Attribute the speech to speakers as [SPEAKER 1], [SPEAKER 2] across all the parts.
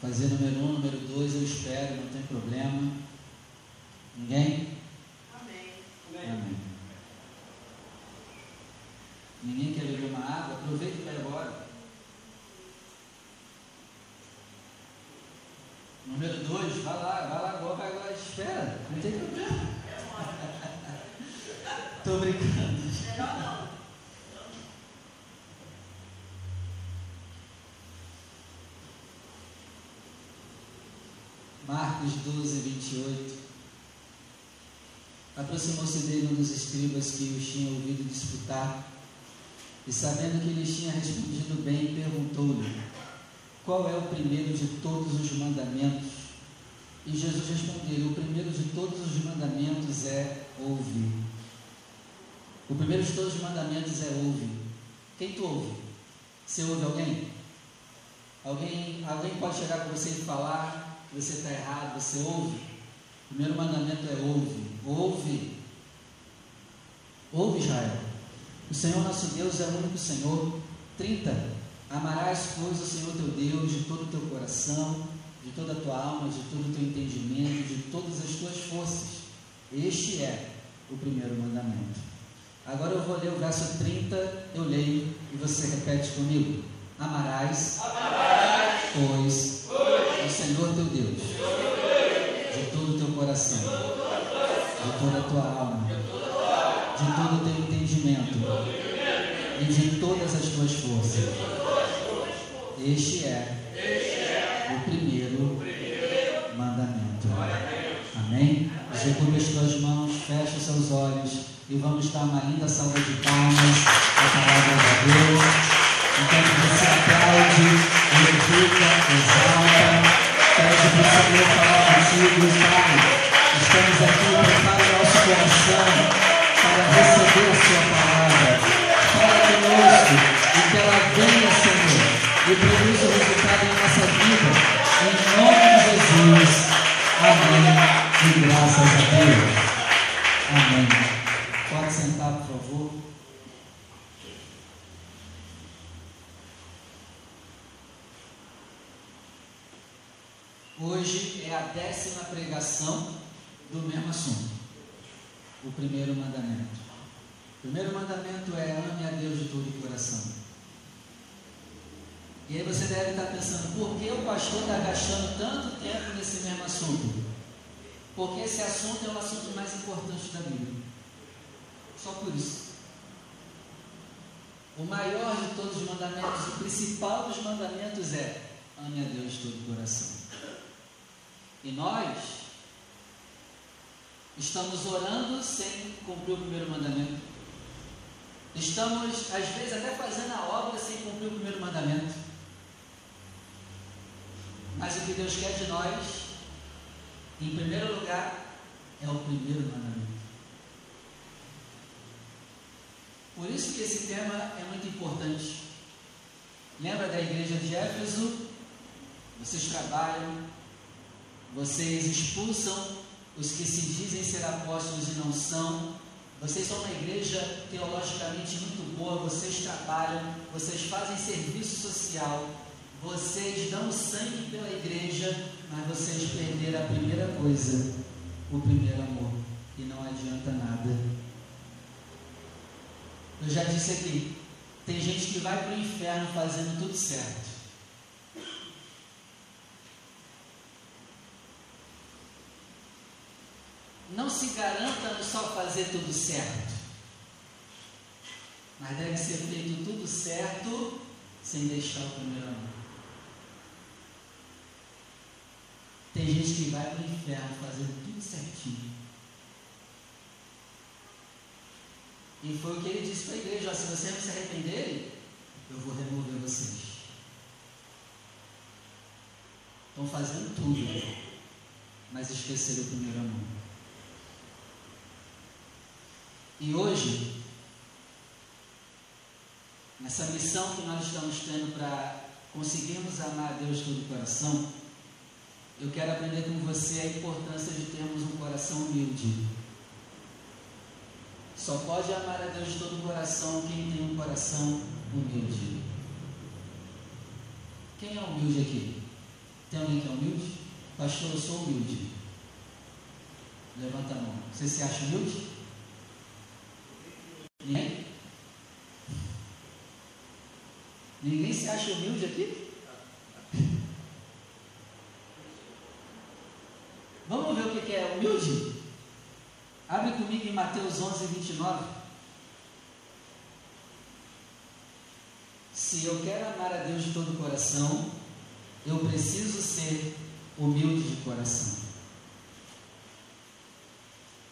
[SPEAKER 1] Fazer número um, número dois, eu espero, não tem problema. Ninguém?
[SPEAKER 2] Amém.
[SPEAKER 1] Amém. Ninguém quer beber uma água? Aproveita e vai embora. Número dois, vai lá agora, vai agora, espera, não tem problema. Tô brincando.
[SPEAKER 2] Melhor não.
[SPEAKER 1] Marcos 12, 28. Aproximou-se dele um dos escribas que os tinha ouvido disputar, e sabendo que lhes tinha respondido bem, perguntou-lhe: Qual é o primeiro de todos os mandamentos? E Jesus respondeu: O primeiro de todos os mandamentos é ouvir. O primeiro de todos os mandamentos é ouvir. Quem tu ouve? Você ouve alguém? Alguém, alguém pode chegar com você e falar você está errado, você ouve? O primeiro mandamento é ouve. Ouve. Ouve, Israel. O Senhor nosso Deus é o único Senhor. 30. Amarás, pois, o Senhor teu Deus de todo o teu coração, de toda a tua alma, de todo o teu entendimento, de todas as tuas forças. Este é o primeiro mandamento. Agora eu vou ler o verso 30, eu leio e você repete comigo. Amarás,
[SPEAKER 3] Amarás,
[SPEAKER 1] pois,
[SPEAKER 3] pois,
[SPEAKER 1] o Senhor teu Deus, de todo o teu coração, de toda a tua alma, de todo o teu entendimento e de todas as tuas forças. Este é o primeiro mandamento. Amém? Segura as tuas mãos, fecha os seus olhos e vamos dar uma linda salva de palmas importante da Bíblia. Só por isso. O maior de todos os mandamentos, o principal dos mandamentos é ame a Deus de todo o coração. E nós estamos orando sem cumprir o primeiro mandamento. Estamos, às vezes, até fazendo a obra sem cumprir o primeiro mandamento. Mas o que Deus quer de nós, em primeiro lugar, é o primeiro mandamento. Por isso que esse tema é muito importante. Lembra da igreja de Éfeso? Vocês trabalham, vocês expulsam os que se dizem ser apóstolos e não são. Vocês são uma igreja teologicamente muito boa, vocês trabalham, vocês fazem serviço social, vocês dão sangue pela igreja, mas vocês perderam a primeira coisa, o primeiro amor. E não adianta nada. Eu já disse aqui, tem gente que vai para o inferno fazendo tudo certo. Não se garanta no só fazer tudo certo. Mas deve ser feito tudo certo sem deixar o primeiro amor. Tem gente que vai para o inferno fazendo tudo certinho. E foi o que ele disse para a igreja: se vocês não se arrependerem, eu vou remover vocês. Estão fazendo tudo, mas esqueceram o primeiro amor. E hoje, nessa missão que nós estamos tendo para conseguirmos amar a Deus de todo o coração, eu quero aprender com você a importância de termos um coração humilde. Só pode amar a Deus de todo o coração quem tem um coração humilde. Quem é humilde aqui? Tem alguém que é humilde? Pastor, eu sou humilde. Levanta a mão. Você se acha humilde? Ninguém? Ninguém se acha humilde aqui? Vamos ver o que é humilde? Abre comigo em Mateus 11, 29. Se eu quero amar a Deus de todo o coração, eu preciso ser humilde de coração.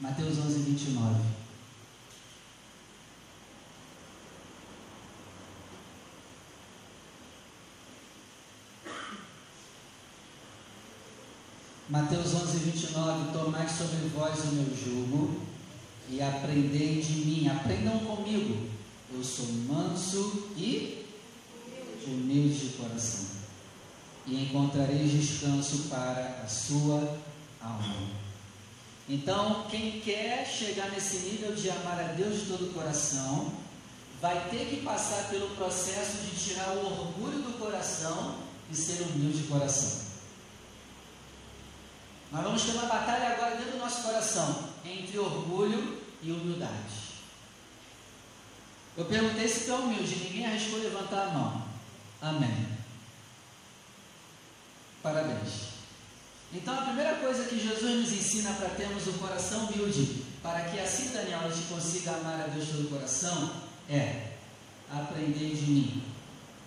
[SPEAKER 1] Mateus 11, 29. Mateus 11, 29, tomai sobre vós o meu jugo e aprendei de mim, aprendam comigo, eu sou manso e humilde de coração, e encontrareis descanso para a sua alma. Então, quem quer chegar nesse nível de amar a Deus de todo o coração, vai ter que passar pelo processo de tirar o orgulho do coração e ser humilde de coração. Nós vamos ter uma batalha agora dentro do nosso coração entre orgulho e humildade. Eu perguntei se tu é humilde, ninguém arriscou levantar a mão. Amém. Parabéns. Então a primeira coisa que Jesus nos ensina para termos um coração humilde, para que assim, Daniel, a gente consiga amar a Deus todo o coração, é aprender de mim.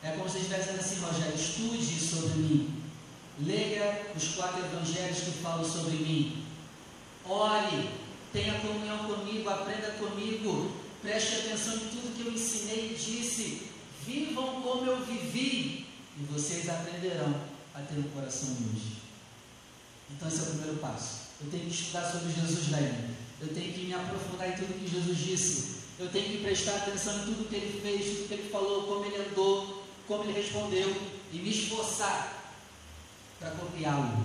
[SPEAKER 1] É como se estivesse dizendo assim, Rogério, estude sobre mim. Leia os quatro evangelhos que falam sobre mim. Ore, tenha comunhão comigo, aprenda comigo, preste atenção em tudo que eu ensinei e disse. Vivam como eu vivi, e vocês aprenderão a ter um coração humilde. Então, esse é o primeiro passo. Eu tenho que estudar sobre Jesus daí. Eu tenho que me aprofundar em tudo que Jesus disse. Eu tenho que prestar atenção em tudo que ele fez, tudo que ele falou, como ele andou, como ele respondeu, e me esforçar para copiá-lo.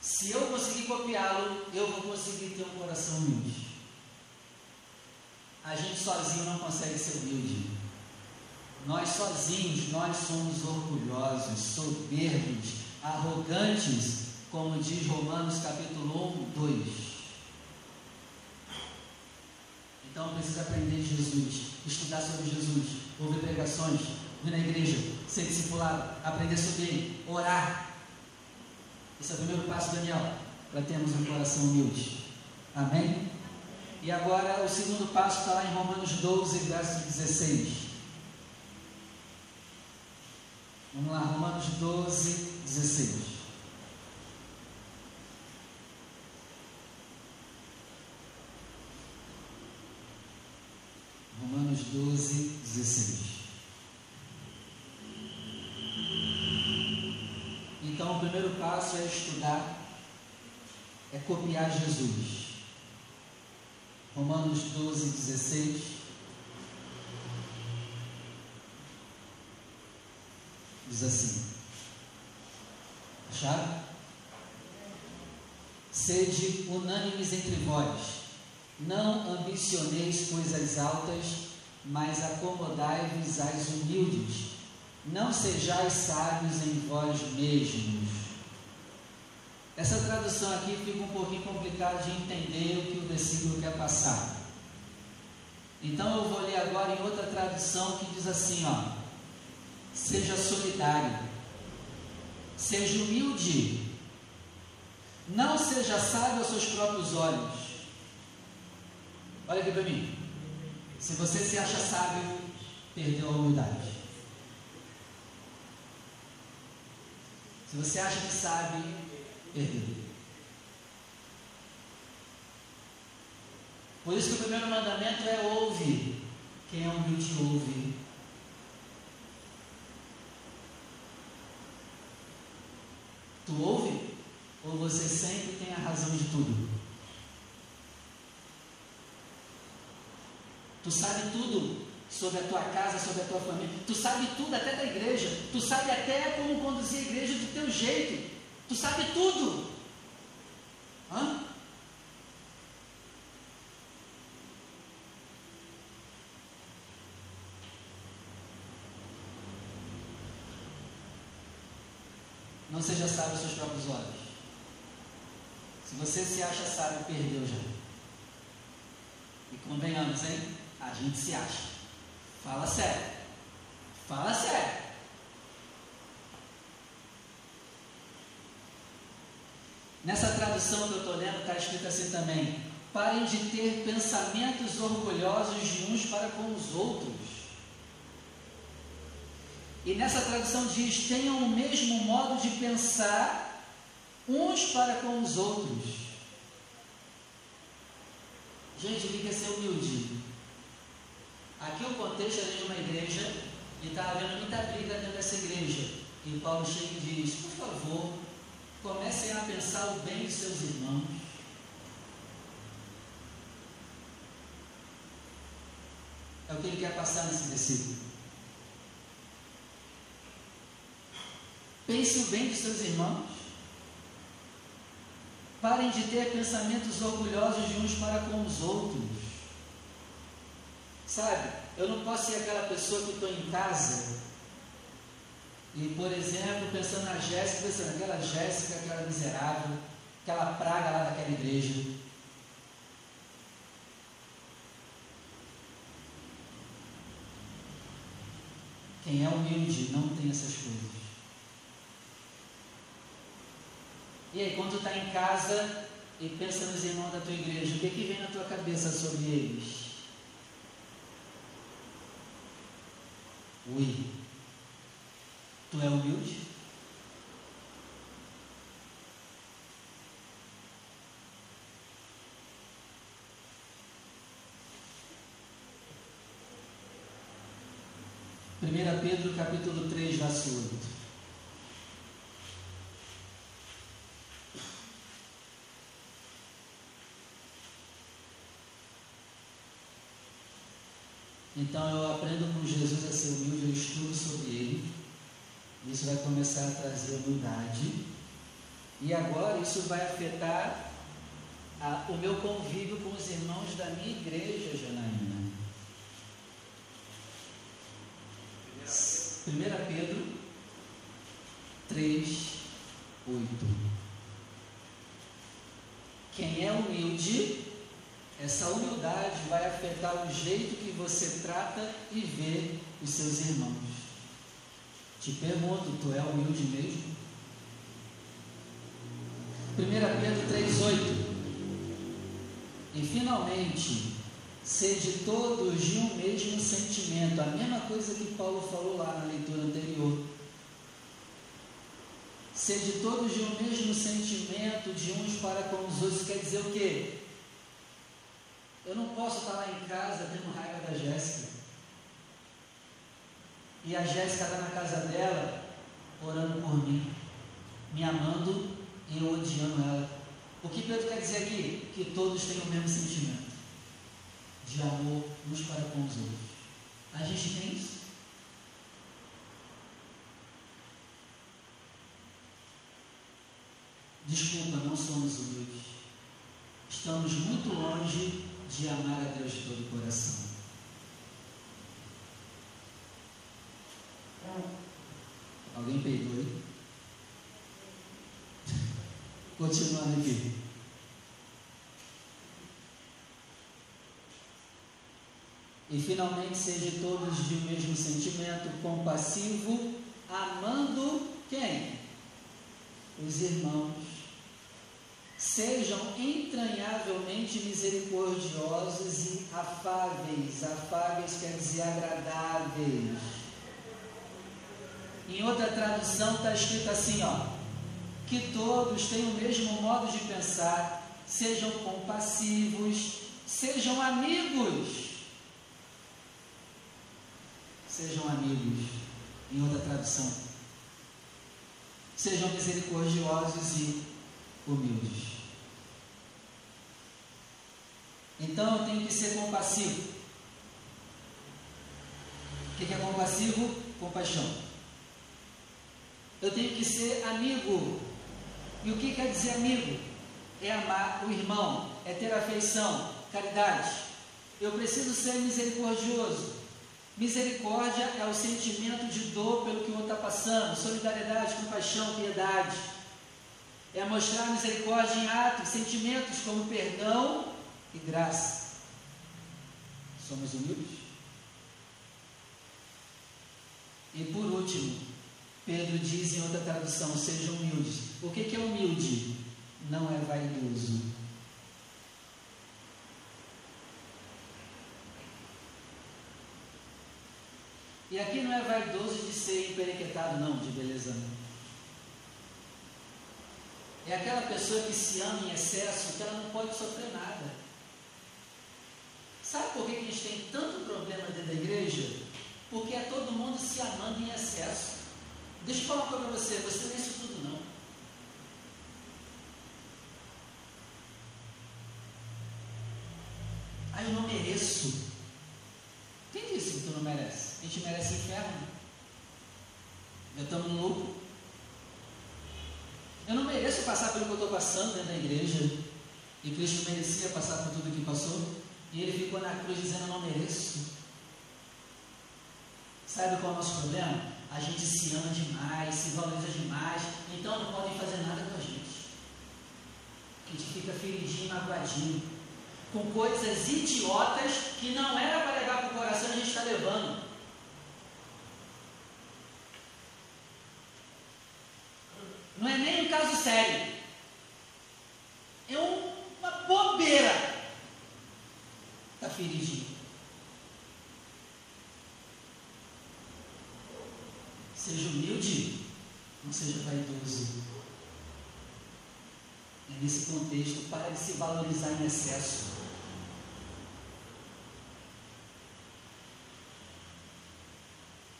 [SPEAKER 1] Se eu conseguir copiá-lo, eu vou conseguir ter um coração humilde. A gente sozinho não consegue ser humilde. Nós sozinhos, nós somos orgulhosos, soberbos, arrogantes, como diz Romanos capítulo 1, 2. Então precisa aprender de Jesus, estudar sobre Jesus, ouvir pregações, vir na igreja, ser discipulado, aprender sobre ele, orar. Esse é o primeiro passo, Daniel, para termos um coração humilde. Amém? E agora o segundo passo está lá em Romanos 12, verso 16. Vamos lá, Romanos 12, 16. Romanos 12, 16. Então, o primeiro passo é estudar, é copiar Jesus. Romanos 12, 16. Diz assim: Acharam? Sede unânimes entre vós, não ambicioneis coisas altas, mas acomodai-vos às humildes não sejais sábios em vós mesmos. Essa tradução aqui fica um pouquinho complicada de entender o que o versículo quer passar. Então eu vou ler agora em outra tradução que diz assim, ó: Seja solidário, seja humilde, não seja sábio aos seus próprios olhos. Olha aqui para mim. Se você se acha sábio, perdeu a humildade. Se você acha que sabe, perdeu. Por isso que o primeiro mandamento é ouve. Quem é humilde ouve. Tu ouve? Ou você sempre tem a razão de tudo? Tu sabe tudo sobre a tua casa, sobre a tua família. Tu sabe tudo até da igreja. Tu sabe até como conduzir a igreja do teu jeito. Tu sabe tudo. Hã? Não seja sábio aos seus próprios olhos. Se você se acha sábio, perdeu já. E convenhamos, hein? A gente se acha. Fala sério. Fala sério. Nessa tradução que eu estou lendo, está escrito assim também: parem de ter pensamentos orgulhosos de uns para com os outros. E nessa tradução diz: tenham o mesmo modo de pensar uns para com os outros. Gente, que é ser humilde? Aqui o contexto é de uma igreja e está havendo muita briga dentro dessa igreja. E Paulo chega e diz: por favor, comecem a pensar o bem de seus irmãos. É o que ele quer passar nesse versículo. Pense o bem de seus irmãos. Parem de ter pensamentos orgulhosos de uns para com os outros. Sabe, eu não posso ser aquela pessoa que estou em casa e, por exemplo, pensando na Jéssica, pensando aquela Jéssica, aquela miserável, aquela praga lá daquela igreja. Quem é humilde não tem essas coisas. E aí, quando tu está em casa e pensa nos irmãos da tua igreja, o que, que vem na tua cabeça sobre eles? Ui, tu é humilde? Primeira Pedro capítulo 3, verso 8. Então eu aprendo com Jesus a ser humilde, eu estudo sobre ele. Isso vai começar a trazer humildade. E agora isso vai afetar a, o meu convívio com os irmãos da minha igreja, Janaína. 1 Pedro 3, 8. Quem é humilde essa humildade vai afetar o jeito que você trata e vê os seus irmãos. Te pergunto, tu é humilde mesmo? 1 Pedro 3,8 E finalmente, sede todos de um mesmo sentimento, a mesma coisa que Paulo falou lá na leitura anterior. Sede todos de um mesmo sentimento, de uns para com os outros, quer dizer o quê? Eu não posso estar lá em casa tendo raiva da Jéssica. E a Jéssica está na casa dela, orando por mim, me amando e eu odiando ela. O que Pedro quer dizer aqui? Que todos têm o mesmo sentimento de amor uns para com os outros. A gente tem isso? Desculpa, não somos humildes. Estamos muito longe de amar a Deus de todo o coração. Alguém peidou aí? Continuando aqui. E finalmente seja todos de um mesmo sentimento compassivo, amando quem? Os irmãos Sejam entranhavelmente misericordiosos e afáveis. Afáveis quer dizer agradáveis. Em outra tradução está escrito assim, ó, que todos tenham o mesmo modo de pensar, sejam compassivos, sejam amigos. Sejam amigos. Em outra tradução. Sejam misericordiosos e humildes. Então eu tenho que ser compassivo. O que é compassivo? Compaixão. Eu tenho que ser amigo. E o que quer dizer amigo? É amar o irmão, é ter afeição, caridade. Eu preciso ser misericordioso. Misericórdia é o sentimento de dor pelo que o outro está passando, solidariedade, compaixão, piedade. É mostrar misericórdia em atos, sentimentos como perdão e graça. Somos humildes? E por último, Pedro diz em outra tradução: sejam humildes. O que é humilde? Não é vaidoso. E aqui não é vaidoso de ser emperequetado, não, de beleza. É aquela pessoa que se ama em excesso que ela não pode sofrer nada. Sabe por que a gente tem tanto problema dentro da igreja? Porque é todo mundo se amando em excesso. Deixa eu falar uma coisa para você, você não é isso tudo não. Ah, eu não mereço. Quem disse que tu não merece? A gente merece inferno. Já estamos no. Eu não mereço passar pelo que eu estou passando dentro da igreja. E Cristo merecia passar por tudo que passou. E ele ficou na cruz dizendo: Eu não mereço. Sabe qual é o nosso problema? A gente se ama demais, se valoriza demais, então não podem fazer nada com a gente. A gente fica feridinho, magoadinho, com coisas idiotas que não era para levar para o coração, a gente está levando. Não é nem um caso sério. É uma bobeira. Está feridinho. Seja humilde, não seja vaidoso. É nesse contexto, para de se valorizar em excesso.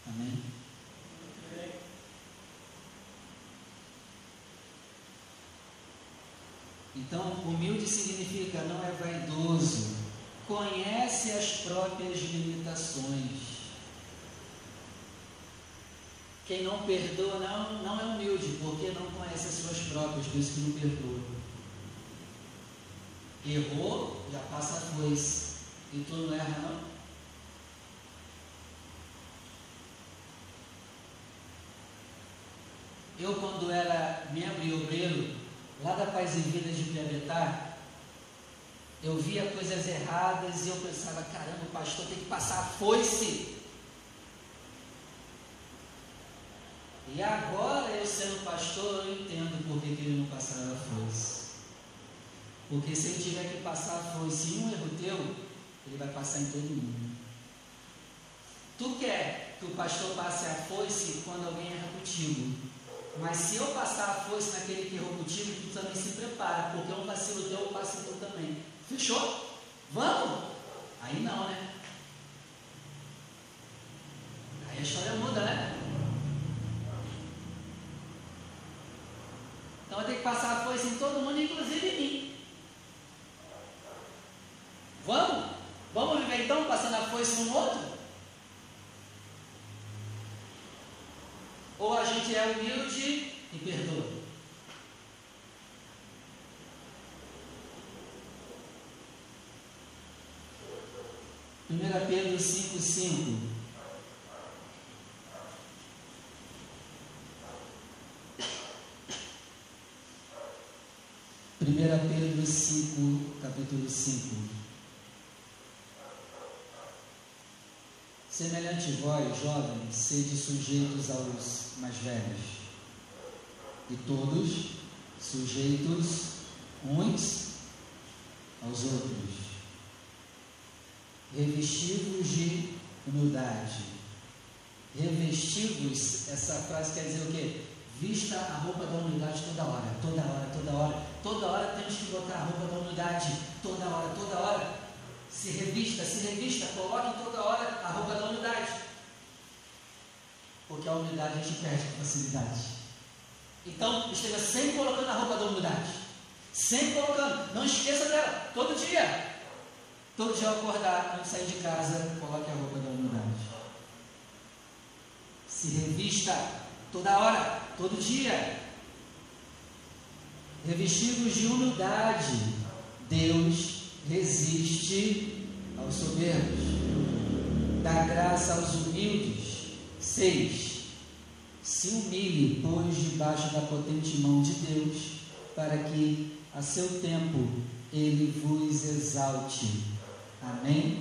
[SPEAKER 1] Amém? Então, humilde significa não é vaidoso, conhece as próprias limitações. Quem não perdoa não, não é humilde, porque não conhece as suas próprias, por isso que não perdoa. Errou, já passa a foice. E tu não erra não? Eu quando era membro e obreiro, lá da Paz e Vida de Piabetá, eu via coisas erradas e eu pensava, caramba, o pastor tem que passar a foice. E agora eu sendo pastor, eu entendo por que, ele não passava foice. Porque se ele tiver que passar foice em um erro teu, ele vai passar em todo mundo. Tu quer que o pastor passe a foice quando alguém erra contigo. Mas se eu passar a foice naquele que errou contigo, tu também se prepara, porque um vacilo teu passa tu também. Fechou? Vamos? Aí não, né? Aí a história muda, né? Então vai ter que passar a foice em todo mundo, inclusive em mim. Vamos? Vamos viver então passando a foice no outro? Ou a gente é humilde e perdoa? Primeira Pedro 5, 5. 1 Pedro 5, capítulo 5. Semelhante vós, jovens, sede sujeitos aos mais velhos, e todos sujeitos uns aos outros, revestivos de humildade. Revestivos, essa frase quer dizer o quê? Vista a roupa da humildade toda hora, toda hora, toda hora. Toda hora temos que botar a roupa da humildade. Toda hora, toda hora. Se revista, se revista, coloque toda hora a roupa da humildade. Porque a humildade a gente perde com facilidade. Então, esteja sempre colocando a roupa da humildade. Sempre colocando. Não esqueça dela. Todo dia. Todo dia ao acordar, de sair de casa, coloque a roupa da humildade. Se revista toda hora, todo dia. Revestidos de humildade, Deus resiste aos soberbos. dá graça aos humildes. 6. Se humilhe, pois, debaixo da potente mão de Deus, para que, a seu tempo, ele vos exalte. Amém?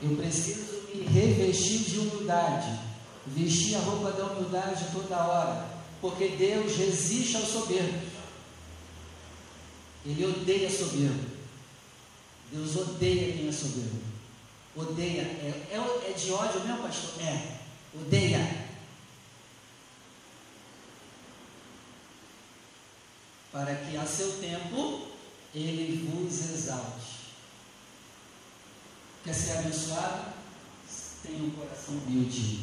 [SPEAKER 1] Eu preciso me revestir de humildade, vestir a roupa da humildade toda hora, porque Deus resiste aos soberbos. Ele odeia soberbo. Deus odeia quem é soberbo. Odeia. É, é, é de ódio mesmo, pastor? É. Odeia. Para que a seu tempo ele vos exalte. Quer ser abençoado? Tenha um coração humilde.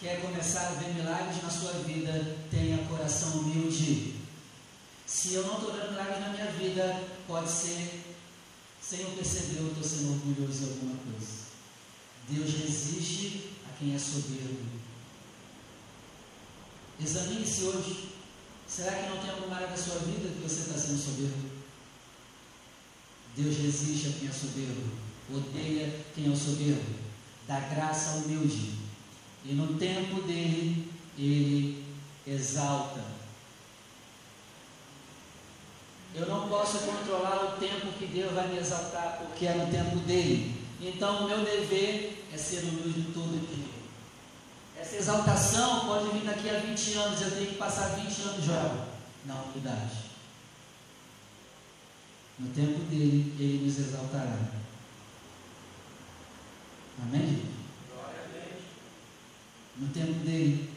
[SPEAKER 1] Quer começar a ver milagres na sua vida? Tenha coração humilde. Se eu não estou vendo milagres na minha vida, pode ser, sem eu perceber, eu estou sendo orgulhoso de alguma coisa. Deus resiste a quem é soberbo. Examine-se hoje. Será que não tem alguma área da sua vida que você está sendo soberbo? Deus resiste a quem é soberbo, odeia quem é soberbo, dá graça ao humilde, e no tempo dele, ele exalta. Eu não posso controlar o tempo que Deus vai me exaltar, porque é no tempo dele. Então, o meu dever é ser humilde todo dia. Essa exaltação pode vir daqui a 20 anos, eu tenho que passar 20 anos jovem na humildade. No tempo dele, ele nos exaltará. Amém? No tempo dele,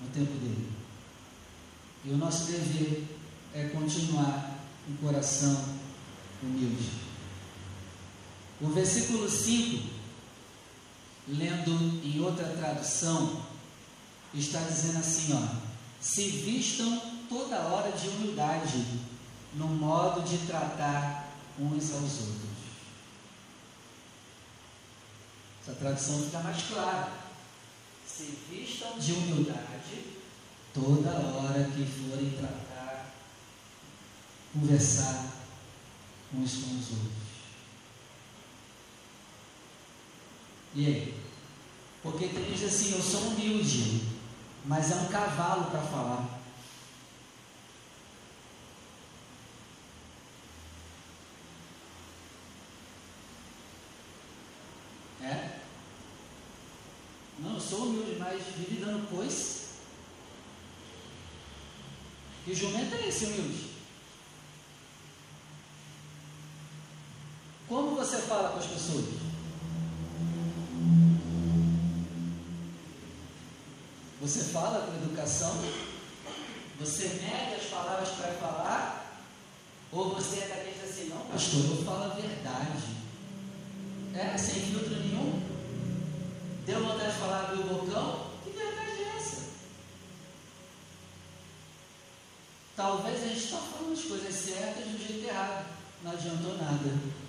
[SPEAKER 1] no tempo dele. E o nosso dever é continuar um coração humilde. O versículo 5, lendo em outra tradução, está dizendo assim, ó: se vistam toda hora de humildade no modo de tratar uns aos outros. Essa tradução fica mais clara. Se vistam de humildade toda hora que forem tratar, conversar uns com os outros. E aí? Porque tem gente assim, eu sou humilde, mas é um cavalo para falar. sou humilde, mas vive dando coisa. Que jumento é esse humilde? Como você fala com as pessoas? Você fala com educação? Você mede as palavras para falar? Ou você é daqueles assim, não, pastor, eu falo a verdade. É, sem filtro nenhum. Deu vontade de falar do bocão? Que verdade é essa? Talvez a gente está falando as coisas certas do jeito errado. Não adiantou nada.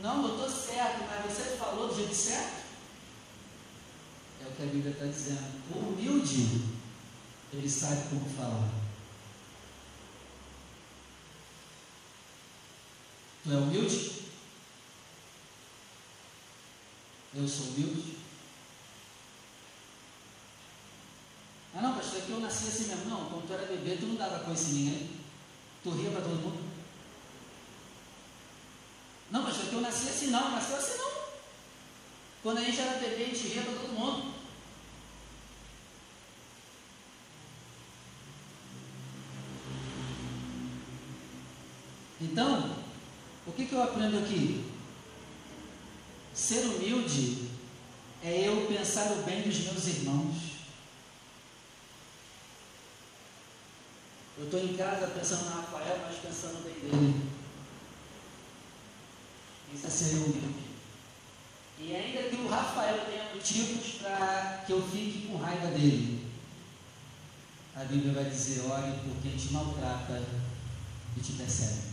[SPEAKER 1] Não, eu estou certo, mas você falou do jeito certo? É o que a Bíblia está dizendo. O humilde, ele sabe como falar. Tu é humilde? Eu sou humilde? Ah não, pastor, é que eu nasci assim mesmo. Não, quando tu era bebê, tu não dava coisa em ninguém. Tu ria para todo mundo. Não, pastor, é que eu nasci assim não, nasceu assim não. Quando a gente era bebê, a gente ria para todo mundo. Então, o que, que eu aprendo aqui? Ser humilde é eu pensar o bem dos meus irmãos. Eu estou em casa pensando no Rafael, mas pensando bem dele. Isso é ser humilde. E ainda que o Rafael tenha motivos para que eu fique com raiva dele, a Bíblia vai dizer: ore por quem te maltrata e te persegue.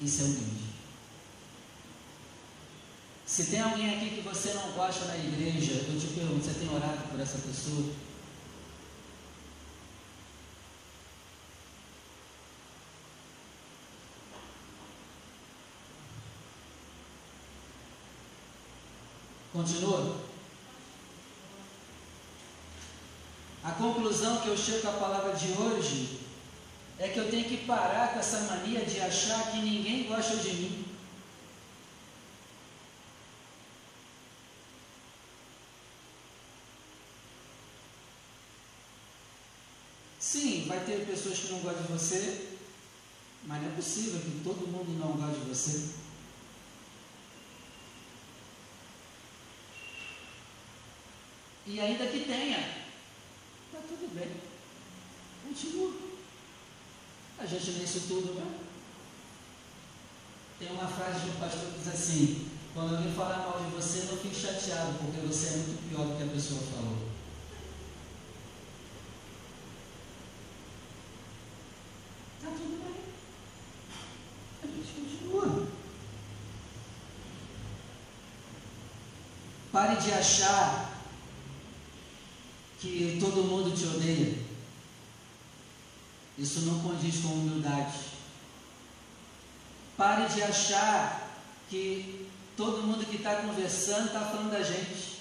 [SPEAKER 1] Isso é humilde. Se tem alguém aqui que você não gosta na igreja, eu te pergunto, você tem orado por essa pessoa? Continua? A conclusão que eu chego à palavra de hoje é que eu tenho que parar com essa mania de achar que ninguém gosta de mim. Sim, vai ter pessoas que não gostam de você, mas não é possível que todo mundo não goste de você. E ainda que tenha, está tudo bem. Continua. A gente lê isso tudo, né? Tem uma frase de um pastor que diz assim: quando alguém falar mal de você, não fique chateado, porque você é muito pior do que a pessoa falou. Está tudo bem. A gente continua. Pare de achar que todo mundo te odeia. Isso não condiz com humildade. Pare de achar que todo mundo que está conversando está falando da gente.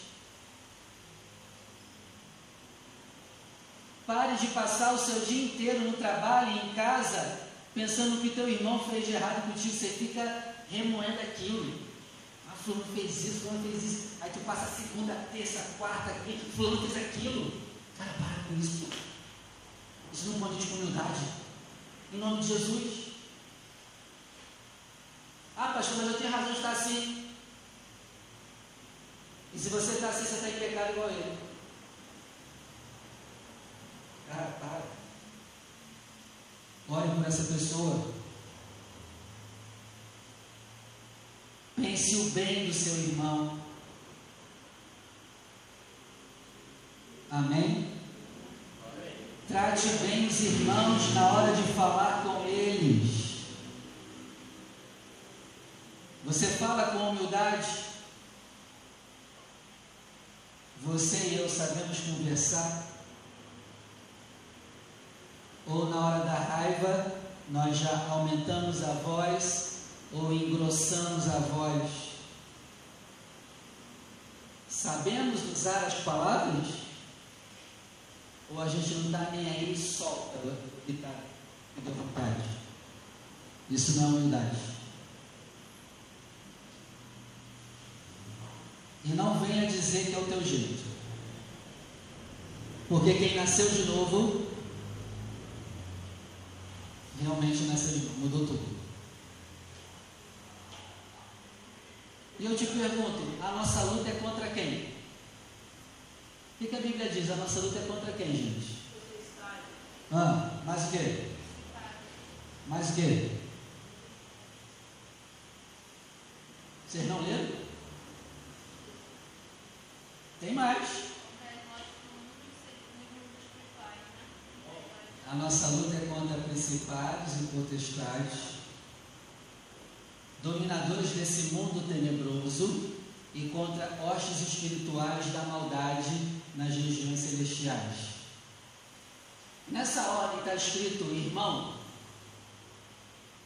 [SPEAKER 1] Pare de passar o seu dia inteiro no trabalho e em casa pensando que teu irmão fez de errado contigo. Você fica remoendo aquilo. Fulano fez isso, Fulano fez isso. Aí tu passa segunda, terça, quarta, quinta, Fulano fez aquilo. Cara, para com isso. Isso não pode com humildade. Em nome de Jesus. Ah, pastor, mas eu tenho razão de estar assim. E se você está assim, você está em pecado igual ele. Cara, para. Ore por essa pessoa. Pense o bem do seu irmão. Amém? Trate bem os irmãos na hora de falar com eles. Você fala com humildade. Você e eu sabemos conversar. Ou na hora da raiva, nós já aumentamos a voz ou engrossamos a voz? Sabemos usar as palavras? Ou a gente não está nem aí e solta o que está à vontade? Isso não é humildade. E não venha dizer que é o teu jeito. Porque quem nasceu de novo, realmente nasceu de novo, mudou tudo. E eu te pergunto: a nossa luta é contra quem? O que, a Bíblia diz? A nossa luta é contra quem, gente? Ah, mais o quê? Mais o quê? Vocês não leram? Tem mais. A nossa luta é contra principados e potestades dominadores desse mundo tenebroso e contra hostes espirituais da maldade nas regiões celestiais. Nessa ordem está escrito irmão,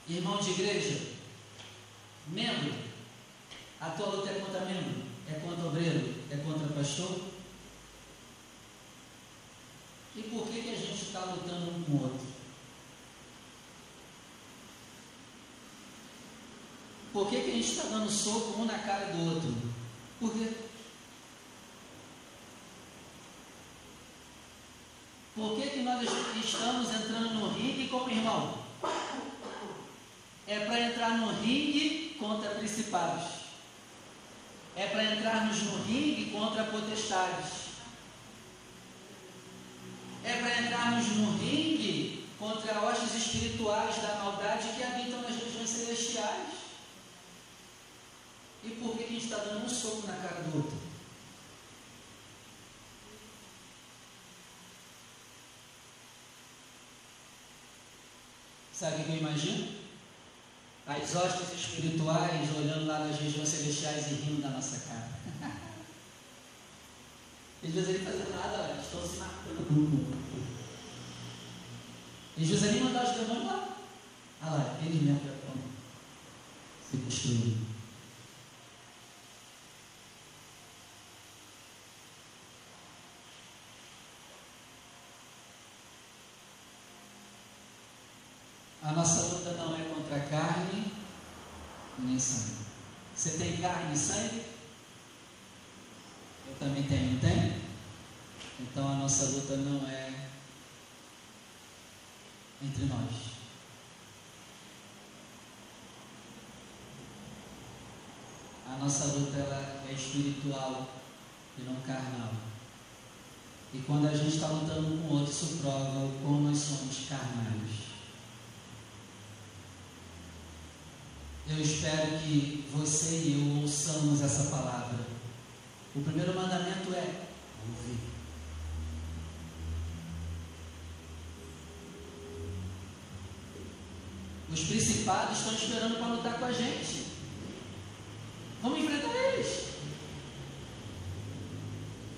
[SPEAKER 1] irmão de igreja, membro. A tua luta é contra membro, é contra obreiro, é contra pastor. E por que, que a gente está lutando um com o outro? Por que, que a gente está dando soco um na cara do outro? Por quê? Por que, que nós estamos entrando no ringue como irmão? É para entrar no ringue contra principados. É para entrarmos no ringue contra potestades. É para entrarmos no ringue contra hostes espirituais da maldade que habitam nas regiões celestiais. E por que a gente está dando um soco na cara do outro? Sabe o que eu imagino? As hostes espirituais olhando lá nas regiões celestiais e rindo da nossa cara. Às vezes ele fazendo nada, olha, estão se matando. Às vezes ele mandar os demônios lá. Olha lá, eles mesmo já estão se construindo. A nossa luta não é contra carne nem sangue. Você tem carne e sangue? Eu também tenho, tem? Então a nossa luta não é entre nós. A nossa luta ela é espiritual e não carnal. E quando a gente está lutando com o outro, isso prova o como nós somos carnais. Eu espero que você e eu ouçamos essa palavra. O primeiro mandamento é ouvir. Os principados estão esperando para lutar com a gente. Vamos enfrentar eles.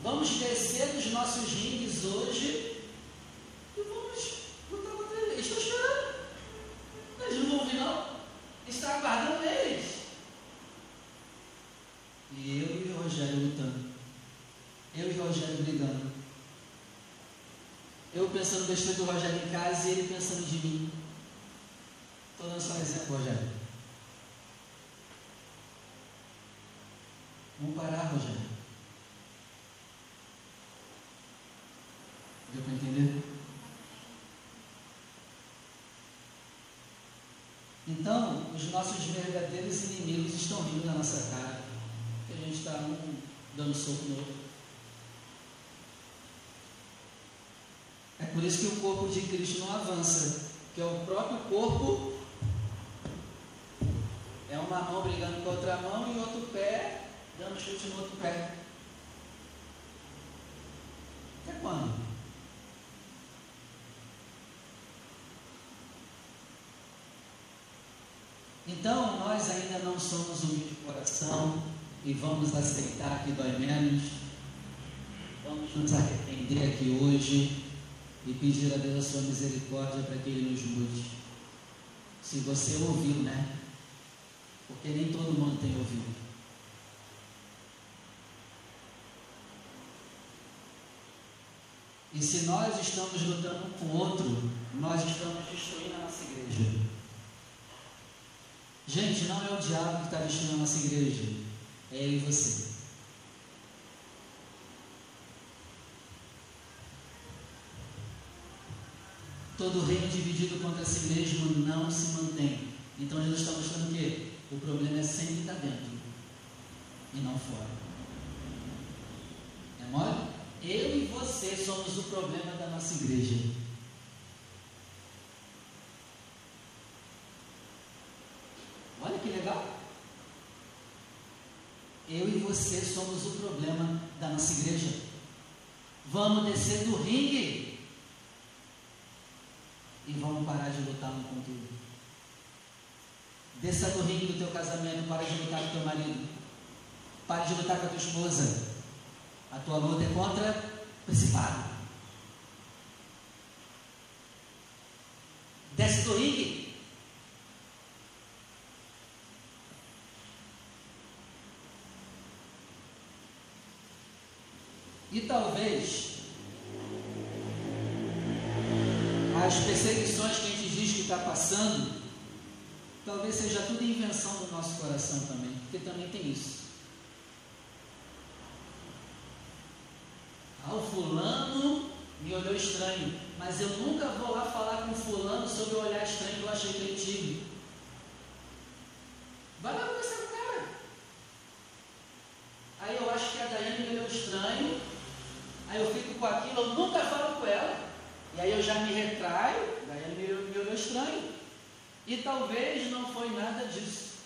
[SPEAKER 1] Vamos descer dos nossos ringues hoje Está aguardando eles. E eu e o Rogério lutando. Eu e o Rogério brigando. Eu pensando besteira do Rogério em casa e ele pensando de mim. Estou dando só um exemplo, Rogério. Vamos parar, Rogério. Deu para entender? Então, os nossos verdadeiros inimigos estão rindo na nossa cara. Que a gente está um dando soco no outro. É por isso que o corpo de Cristo não avança. Que é o próprio corpo. É uma mão brigando com a outra mão e outro pé dando chute no outro pé. Até quando? Então, nós ainda não somos humildes de coração e vamos aceitar que dói menos. Vamos nos arrepender aqui hoje e pedir a Deus a sua misericórdia para que Ele nos mude. Se você ouviu, né? Porque nem todo mundo tem ouvido. E se nós estamos lutando com o outro, nós estamos destruindo a nossa igreja. Gente, não é o diabo que está destruindo a nossa igreja, é eu e você. Todo reino dividido contra si mesmo não se mantém. Então Jesus está mostrando o quê? O problema é sempre estar dentro e não fora. É mole? Eu e você somos o problema da nossa igreja. Que legal. Eu e você somos o problema da nossa igreja. Vamos descer do ringue e vamos parar de lutar um com tudo. Desça do ringue do teu casamento, para de lutar com teu marido. Pare de lutar com a tua esposa. A tua luta é contra principado. Desce do ringue. E talvez as perseguições que a gente diz que está passando, talvez seja tudo invenção do nosso coração também, porque também tem isso. Ah, o fulano me olhou estranho, mas eu nunca vou lá falar com fulano sobre o olhar estranho que eu achei que ele tive. Vai lá conversar com o cara. Aí eu acho que a Daiane me olhou estranho, aí eu fico com aquilo, eu nunca falo com ela. E aí eu já me retraio, a Daiane me, me olhou estranho. E talvez não foi nada disso.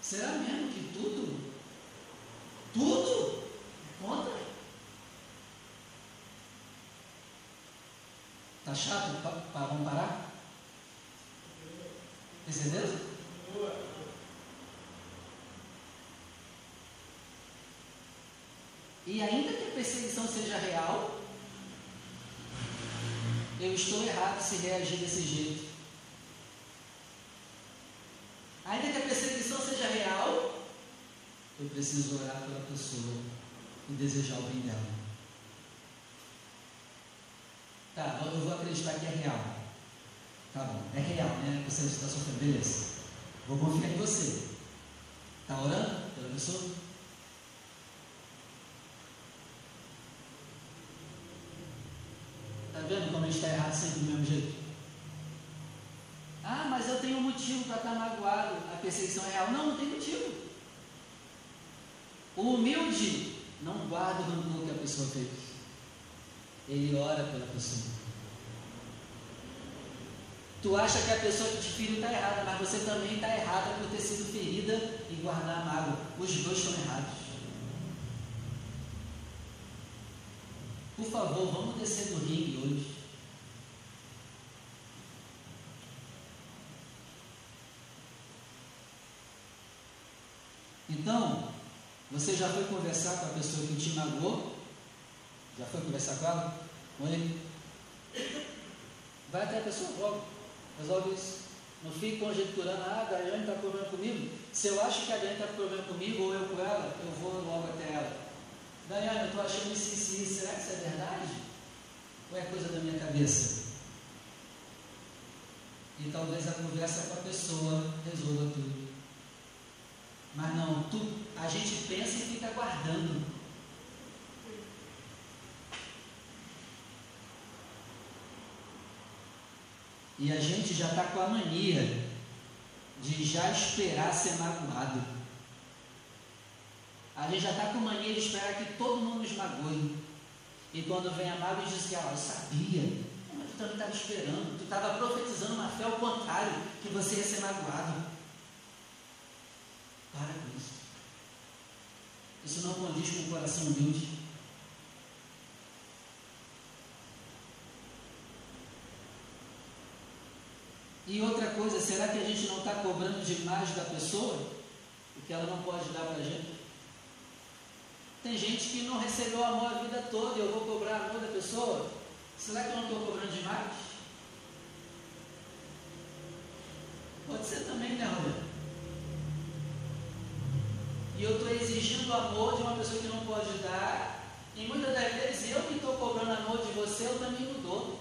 [SPEAKER 1] Será mesmo que tudo tudo contra. Tá chato? Pa, pa, vamos parar? Tem E ainda que a perseguição seja real, eu estou errado se reagir desse jeito. Ainda que a perseguição seja real, eu preciso orar pela pessoa e desejar o bem dela. Tá, eu vou acreditar. que é real. Tá bom, é real, né? Você está sofrendo, beleza. Vou confiar em você. Está orando pela pessoa? Vendo como a gente está errado sempre do mesmo jeito? Ah, mas eu tenho um motivo para estar magoado. A perseguição é real. Não, não tem motivo. O humilde não guarda o rancor que a pessoa fez. Ele ora pela pessoa. Tu acha que a pessoa que te feriu está errada, mas você também está errada por ter sido ferida e guardar a mágoa. Os dois estão errados. Por favor, vamos descer do ringue hoje. Então, você já foi conversar com a pessoa que te magoou? Já foi conversar com ela? Com ele? Vai até a pessoa logo. Resolve isso. Não fique conjecturando, ah, a Daiane está com problema comigo. Se eu acho que a Daiane está com problema comigo, ou eu com ela, eu vou logo até ela. Estou achando isso, isso, isso. Será que isso é verdade? Ou é coisa da minha cabeça? E talvez a conversa com a pessoa resolva tudo. Mas não, tu, a gente pensa e fica guardando. E a gente já está com a mania de já esperar ser magoado. A gente já está com mania de esperar que todo mundo nos magoe. E quando vem a mágoa, diz que, ah, eu sabia. Mas tu também estava esperando. Tu estava profetizando uma fé ao contrário, que você ia ser magoado. Para com isso. Isso não condiz com o coração humilde. E outra coisa, será que a gente não está cobrando demais da pessoa? O que ela não pode dar para a gente? Tem gente que não recebeu amor a vida toda e eu vou cobrar amor da pessoa? Será que eu não estou cobrando demais? Pode ser também, né, Roberto? E eu estou exigindo amor de uma pessoa que não pode dar. E muitas das vezes eu que estou cobrando amor de você, eu também não dou.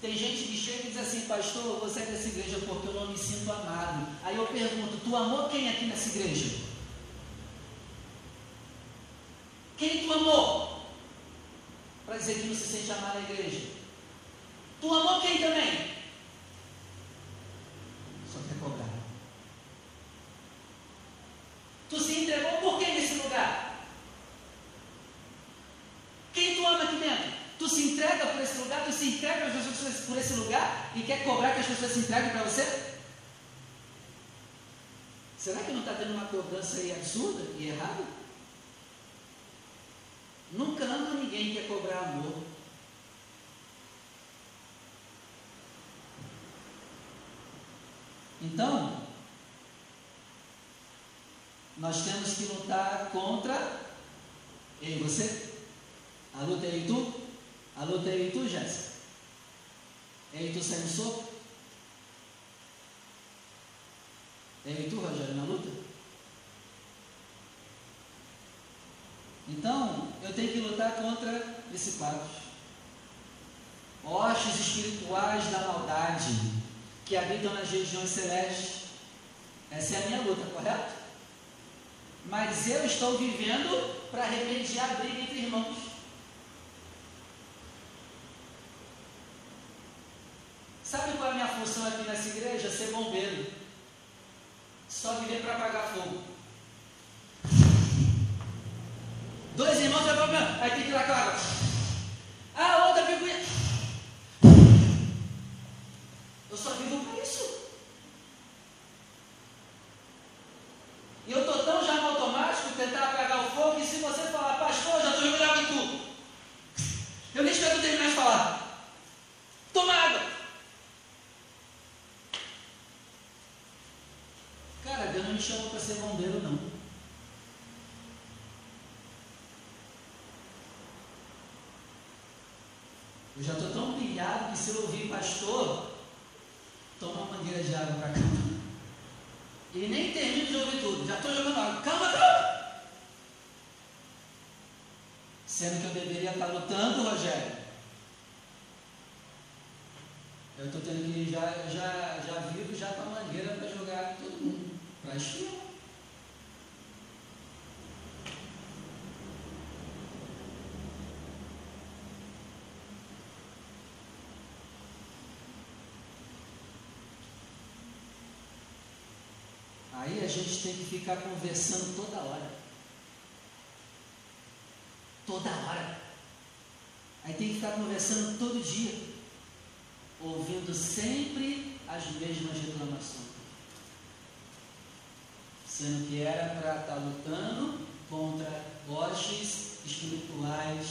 [SPEAKER 1] Tem gente que chega e diz assim, pastor, você é dessa igreja porque eu não me sinto amado. Aí eu pergunto, tu amou quem aqui nessa igreja? Quem tu amou? Para dizer que não se sente amado na igreja. Tu amou quem também? Só quer cobrar. Tu se entregou por quem nesse lugar? Quem tu ama aqui dentro? Tu se entrega por esse lugar, tu se entrega às pessoas por esse lugar e quer cobrar que as pessoas se entreguem para você? Será que não está tendo uma cobrança aí absurda e errada? Nunca ama ninguém quer cobrar amor. Então, nós temos que lutar contra eu e você. A luta é eu e tu? A luta é eu e tu, Jéssica? É eu e tu saindo soco? É eu e tu, Rogério, na luta? Então, eu tenho que lutar contra esse quadro. Hostes espirituais da maldade que habitam nas regiões celestes. Essa é a minha luta, correto? Mas eu estou vivendo para remediar a briga entre irmãos. Sabe qual é a minha função aqui nessa igreja? Ser bombeiro. Só viver para apagar fogo. Dois irmãos já problema. Aí tem que ir lá com água. A outra fica. Eu só vivo para isso. E eu estou tão já no automático tentar apagar o fogo que se você falar, pastor, já estou água em tudo. Eu nem espero terminar de falar. Toma água. Deus não me chamou para ser bombeiro, não. Eu já estou tão pilhado que se eu ouvir pastor, toma uma mangueira de água para cá. Ele E nem termina de ouvir tudo, já estou jogando água. Calma, calma! Sendo que eu deveria estar lutando, Rogério. Eu estou tendo que já, já, já vivo já para a mangueira para jogar todo mundo, para esfriar. Gente tem que ficar conversando toda hora. Toda hora. Aí tem que ficar conversando todo dia. Ouvindo sempre as mesmas reclamações. Sendo que era para estar tá lutando contra hostes espirituais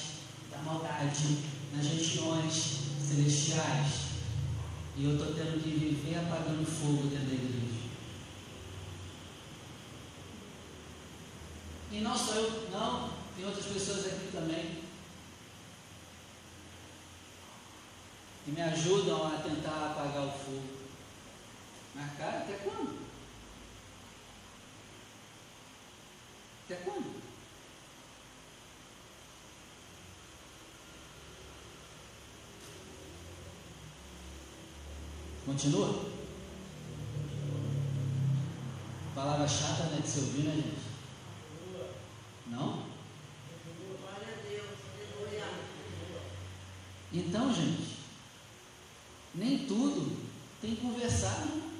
[SPEAKER 1] da maldade nas regiões celestiais. E eu estou tendo que viver apagando fogo dentro da igreja. E não sou eu, não, tem outras pessoas aqui também. Que me ajudam a tentar apagar o fogo. Mas, cara, até quando? Até quando? Continua? Palavra chata, né, de se ouvir, né, gente? Não? Então, gente, nem tudo tem que conversar, não.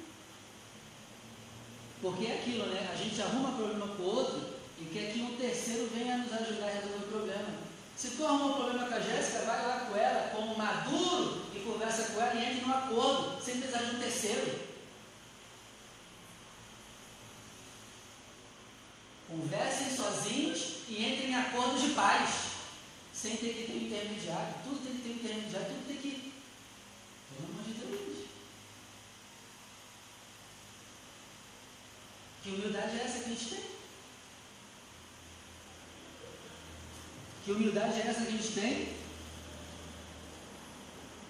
[SPEAKER 1] Porque é aquilo, né? A gente arruma problema com o outro e quer que um terceiro venha nos ajudar a resolver o problema. Se tu arruma um problema com a Jéssica, vai lá com ela como maduro e conversa com ela e entre num acordo, sem precisar de um terceiro. Conversem sozinhos e entrem em acordo de paz, sem ter que ter um intermediário. Tudo tem que ter um intermediário, tudo tem que. Pelo amor de Deus. Que humildade é essa que a gente tem? Que humildade é essa que a gente tem?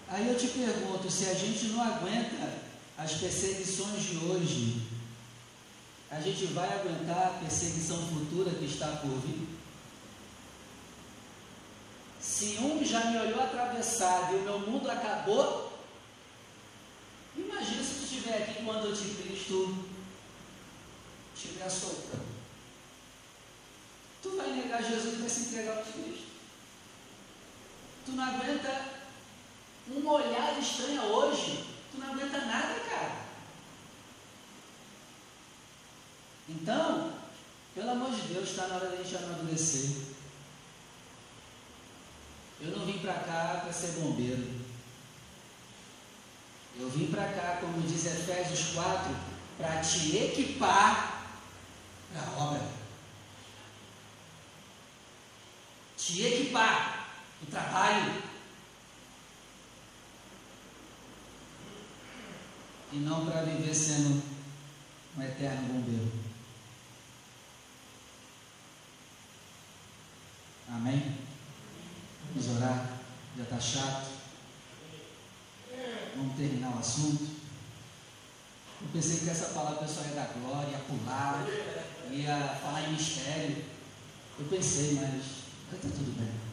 [SPEAKER 1] Aí eu te pergunto, se a gente não aguenta as perseguições de hoje, a gente vai aguentar a perseguição futura que está por vir? Se um já me olhou atravessado e o meu mundo acabou, imagina se tu estiver aqui quando o anticristo estiver soltando. Tu vai negar Jesus e vai se entregar ao anticristo. Tu não aguenta um olhar estranho hoje, tu não aguenta nada, cara. Então, pelo amor de Deus, está na hora de a gente amadurecer. Eu não vim para cá para ser bombeiro. Eu vim para cá, como diz Efésios 4, para te equipar para a obra. Te equipar o trabalho. E não para viver sendo um eterno bombeiro. Amém? Vamos orar. Já está chato. Vamos terminar o assunto. Eu pensei que essa palavra pessoal ia dar glória, ia pular, ia falar em mistério. Eu pensei, mas está tudo bem.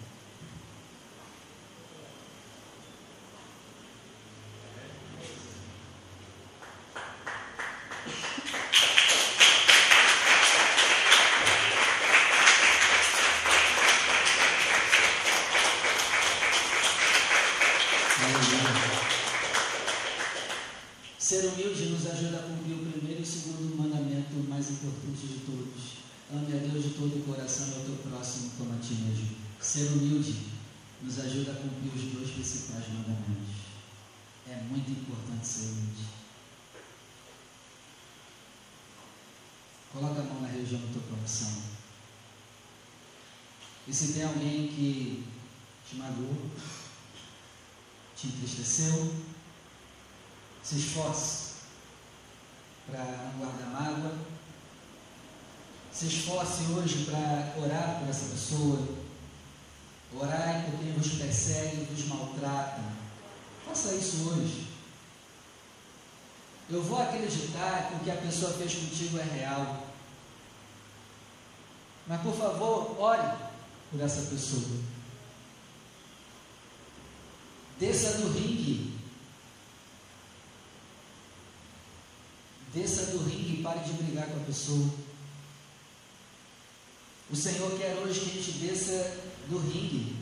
[SPEAKER 1] Ser humilde nos ajuda a cumprir os dois principais mandamentos. É muito importante ser humilde. Coloca a mão na região do teu coração. E se tem alguém que te magoou, te entristeceu, se esforce para não guardar mágoa. Se esforce hoje para orar por essa pessoa, Orai por quem vos persegue e vos maltrata. Faça isso hoje. Eu vou acreditar que o que a pessoa fez contigo é real. Mas por favor, ore por essa pessoa. Desça do ringue Desça do ringue e pare de brigar com a pessoa. O Senhor quer hoje que a gente desça do ringue.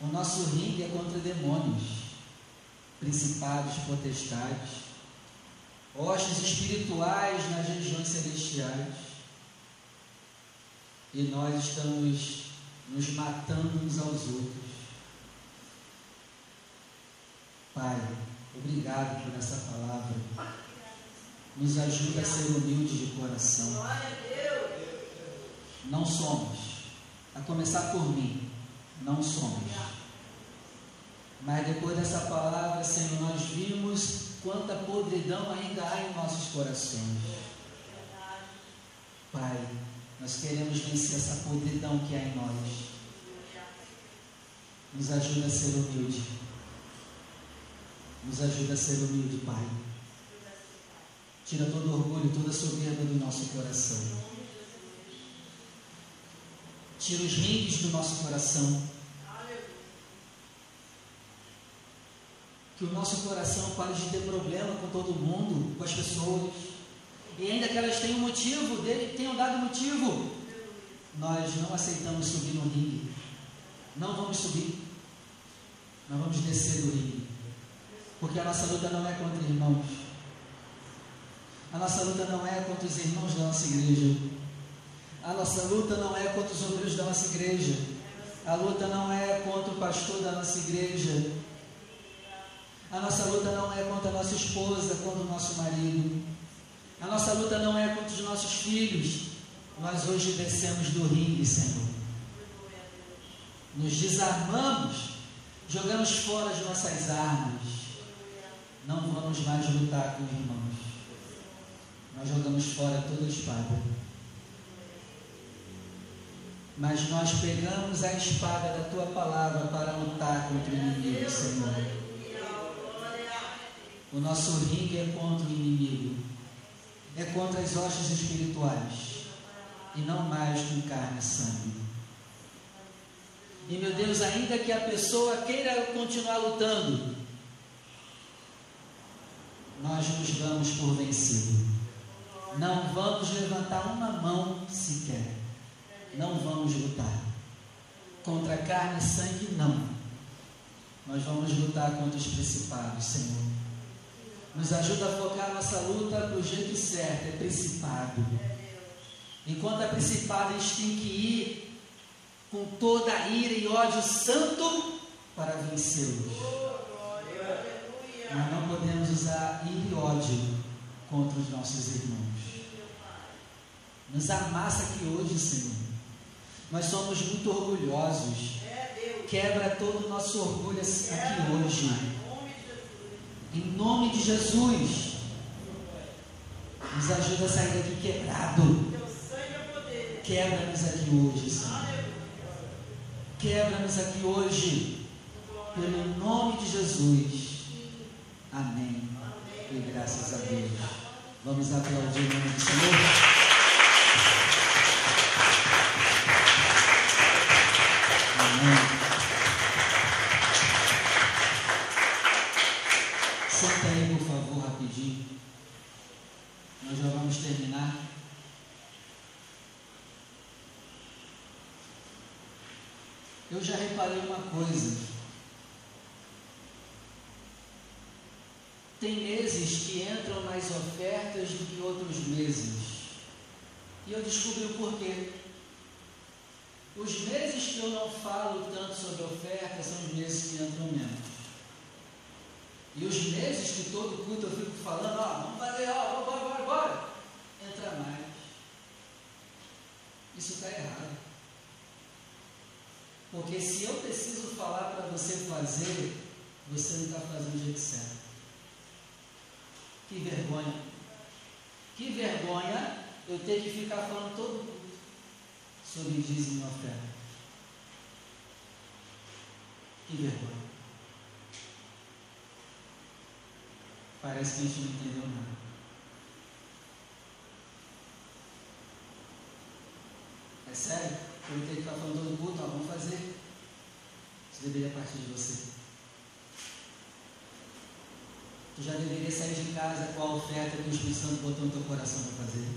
[SPEAKER 1] O nosso ringue é contra demônios, principados, potestades, hostes espirituais nas regiões celestiais. E nós estamos nos matando uns aos outros. Pai, obrigado por essa palavra. Nos ajuda a ser humilde de coração. Não somos, a começar por mim, não somos. Mas depois dessa palavra, Senhor, nós vimos quanta podridão ainda há em nossos corações. Pai, nós queremos vencer essa podridão que há em nós. Nos ajuda a ser humilde. Nos ajuda a ser humilde, Pai. Tira todo o orgulho, toda a soberba do nosso coração. Tira os ringues do nosso coração. Que o nosso coração pare de ter problema com todo mundo, com as pessoas. E ainda que elas tenham motivo, dele, tenham dado motivo, nós não aceitamos subir no ringue. Não vamos subir. Nós vamos descer do ringue. Porque a nossa luta não é contra irmãos. A nossa luta não é contra os irmãos da nossa igreja. A nossa luta não é contra os obreiros da nossa igreja. A luta não é contra o pastor da nossa igreja. A nossa luta não é contra a nossa esposa, contra o nosso marido. A nossa luta não é contra os nossos filhos. Nós hoje descemos do ringue, Senhor. Nos desarmamos, jogamos fora as nossas armas não vamos mais lutar com irmãos. Nós jogamos fora toda a espada. Mas nós pegamos a espada da tua palavra para lutar contra o inimigo, Senhor. O nosso ringue é contra o inimigo. É contra as hostes espirituais. E não mais com carne e sangue. E meu Deus, ainda que a pessoa queira continuar lutando, nós nos damos por vencido. Não vamos levantar uma mão sequer. Não vamos lutar. Contra carne e sangue, não. Nós vamos lutar contra os principados, Senhor. Nos ajuda a focar nossa luta para o jeito certo, é principado. Enquanto é principado, a gente tem que ir com toda a ira e ódio santo para vencê-los. Nós não podemos usar ira e ódio contra os nossos irmãos. Nos amassa aqui hoje, Senhor. Nós somos muito orgulhosos. Quebra todo o nosso orgulho aqui hoje. Em nome de Jesus. Nos ajuda a sair daqui quebrado. Quebra-nos aqui hoje, Senhor. Quebra-nos aqui hoje. Pelo nome de Jesus. Amém. E graças a Deus. Vamos aplaudir o nome do Senhor. Amém. Senta aí, por favor, rapidinho. Nós já vamos terminar. Eu já reparei uma coisa. Tem meses que entram mais ofertas do que outros meses. E eu descobri o porquê. Os meses que eu não falo tanto sobre ofertas são os meses que entram menos. E os meses que todo culto eu fico falando, ó, vamos fazer, ó, bora, bora, bora, entra mais. Isso está errado. Porque se eu preciso falar para você fazer, você não está fazendo o jeito certo. Que vergonha. Que vergonha eu ter que ficar falando todo sobre dízimo e oferta. Que vergonha. Parece que a gente não entendeu nada. É sério? Eu tenho que ficar falando todo culto, ó, vamos fazer. Isso deveria partir de você. tu já deveria sair de casa com a oferta que o Espírito Santo botou no teu coração para fazer.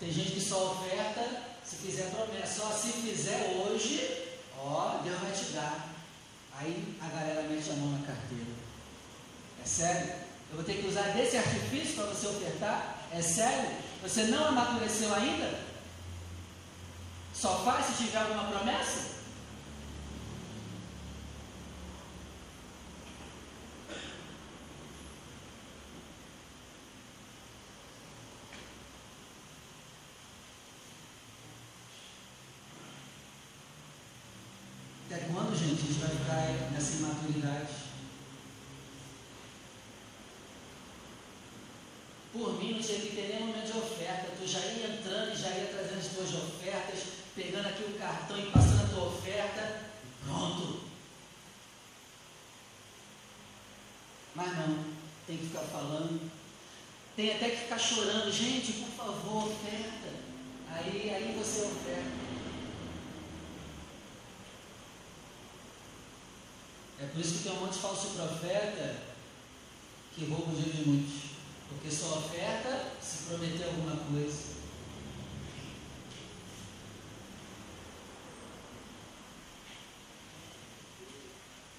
[SPEAKER 1] Tem gente que só oferta se fizer promessa. Só se fizer hoje, ó, Deus vai te dar. Aí a galera mete a mão na carteira. É sério? Eu vou ter que usar desse artifício para você ofertar? É sério? Você não amadureceu ainda? Só faz se tiver alguma promessa? Até quando, gente, a gente vai ficar nessa imaturidade? Por mim, não tinha que ter nem momento de oferta. Tu já ia entrando e já ia trazendo as tuas ofertas, pegando aqui o cartão e passando a tua oferta. Pronto. Mas não, tem que ficar falando. Tem até que ficar chorando. Gente, por favor, oferta. Aí, aí você oferta. É por isso que tem um monte de falso profeta que rouba o dia de muitos. Porque sua oferta se prometeu alguma coisa.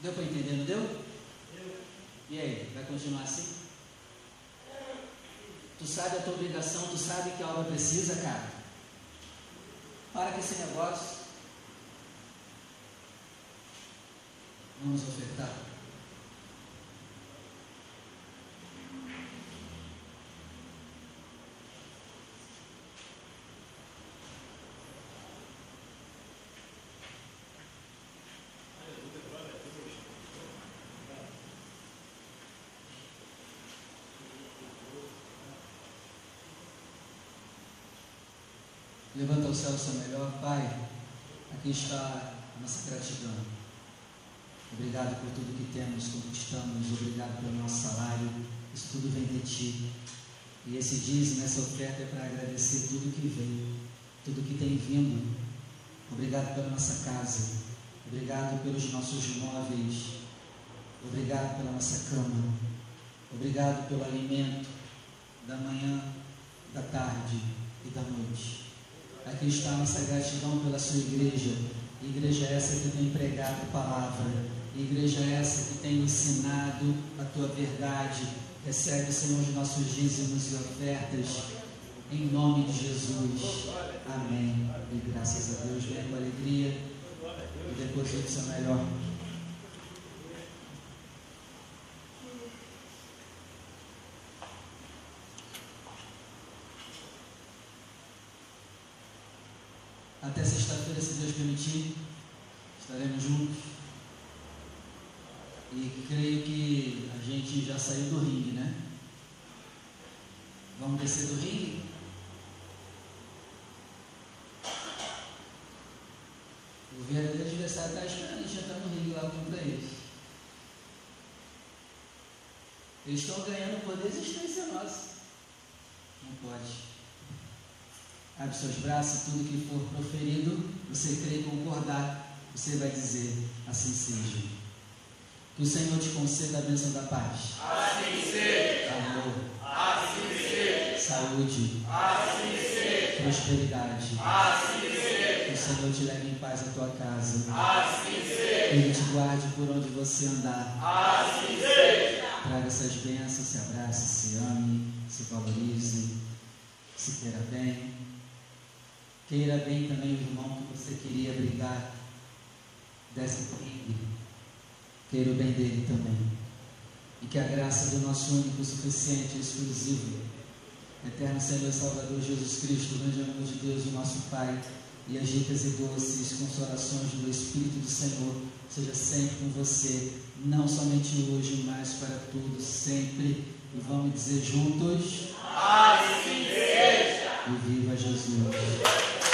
[SPEAKER 1] Deu para entender, não deu? Deu. E aí, vai continuar assim? Tu sabe a tua obrigação, tu sabe que a obra precisa, cara. Para com esse negócio. Vamos ofertar. Levanta o céu seu melhor, Pai. Aqui está a nossa gratidão. Obrigado por tudo que temos, conquistamos. Obrigado pelo nosso salário. Isso tudo vem de Ti. E esse dízimo, essa oferta é para agradecer tudo que veio, tudo que tem vindo. Obrigado pela nossa casa. Obrigado pelos nossos móveis. Obrigado pela nossa cama. Obrigado pelo alimento da manhã, da tarde e da noite. Aqui está a nossa gratidão pela sua igreja. Igreja essa que tem pregado a palavra Igreja essa que tem ensinado a tua verdade. Recebe, Senhor, os nossos dízimos e ofertas. Em nome de Jesus. Amém. E graças a Deus, venha com alegria. E depois o seu melhor. Até sexta-feira, se Deus permitir, estaremos juntos. E creio que a gente já saiu do ringue, né? Vamos descer do ringue? O verdadeiro adversário está esperando a gente entrar no ringue lá contra eles. Eles estão ganhando poder de existência nossa. Não pode. Abre seus braços, tudo que for proferido, você crê e concordar, você vai dizer, assim seja. Que o Senhor te conceda a bênção da paz.
[SPEAKER 2] Assim seja.
[SPEAKER 1] Amor.
[SPEAKER 2] Assim seja.
[SPEAKER 1] Saúde.
[SPEAKER 2] Assim seja.
[SPEAKER 1] Prosperidade.
[SPEAKER 2] Assim seja.
[SPEAKER 1] Que o Senhor te leve em paz à tua casa.
[SPEAKER 2] Assim seja.
[SPEAKER 1] Que Ele te guarde por onde você andar.
[SPEAKER 2] Assim seja.
[SPEAKER 1] Traga essas bênçãos, se abrace, se ame, se valorize, se queira bem. Queira bem também o irmão que você queria brigar. Desce comigo queira o bem dele também. E que a graça do nosso único, suficiente e exclusivo, eterno Senhor e Salvador Jesus Cristo, o grande amor de Deus, o nosso Pai, e as ricas e doces consolações do Espírito do Senhor, seja sempre com você, não somente hoje, mas para todos, sempre. E vamos dizer juntos:
[SPEAKER 2] Assim seja!
[SPEAKER 1] E viva Jesus!